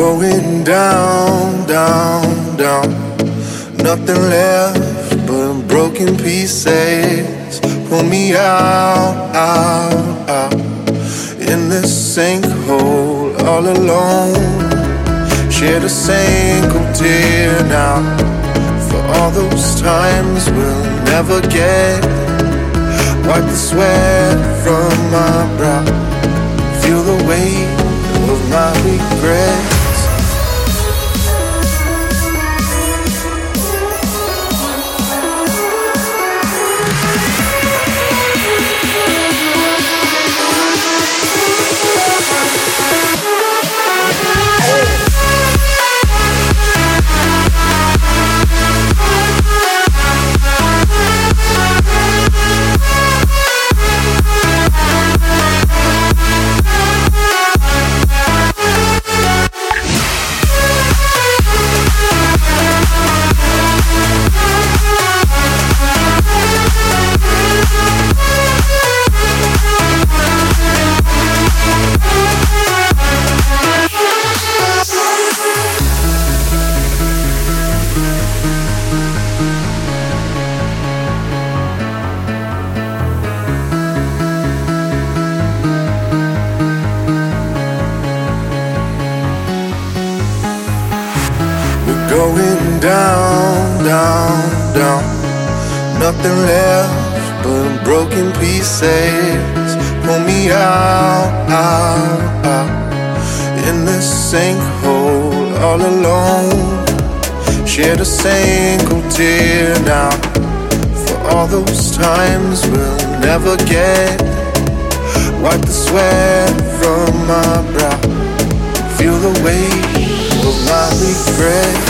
going down, down, down. Nothing left but broken pieces. Pull me out, out, out. In this sinkhole all alone. Shed a single tear now. For all those times we'll never get. Wipe the sweat from my brow. Going down, down, down. Nothing left but broken pieces. Pull me out, out, out. In this sinkhole all alone. Shed a single tear now. For all those times we'll never get. Wipe the sweat from my brow. Feel the weight of my regret.